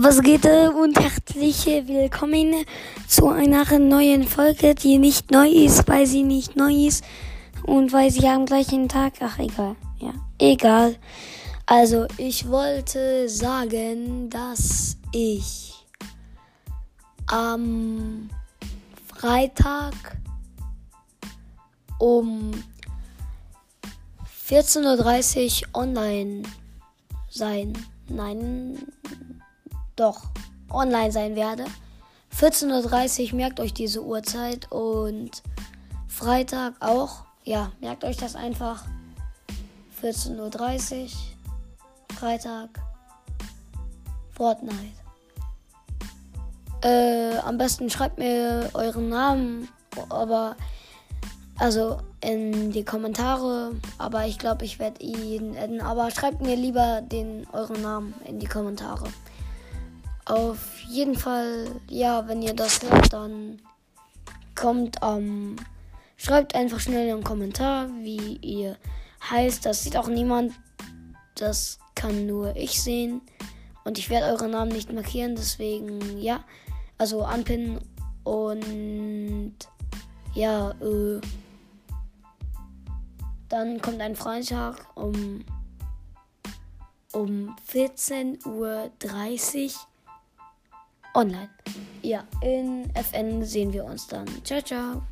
Was geht äh, und herzlich willkommen zu einer neuen Folge, die nicht neu ist, weil sie nicht neu ist und weil sie am gleichen Tag. Ach, egal. Ja, egal. Also, ich wollte sagen, dass ich am Freitag um 14.30 Uhr online sein. Nein, doch online sein werde. 14.30 Uhr, merkt euch diese Uhrzeit und Freitag auch. Ja, merkt euch das einfach. 14.30 Uhr, Freitag, Fortnite. Äh, am besten schreibt mir euren Namen, aber also in die Kommentare. Aber ich glaube, ich werde ihn adden. Aber schreibt mir lieber den euren Namen in die Kommentare. Auf jeden Fall, ja, wenn ihr das hört, dann kommt ähm, schreibt einfach schnell einen Kommentar, wie ihr heißt. Das sieht auch niemand. Das kann nur ich sehen. Und ich werde eure Namen nicht markieren, deswegen ja. Also anpinnen und ja, äh, dann kommt ein Freitag um, um 14.30 Uhr online. Ja, in FN sehen wir uns dann. Ciao, ciao.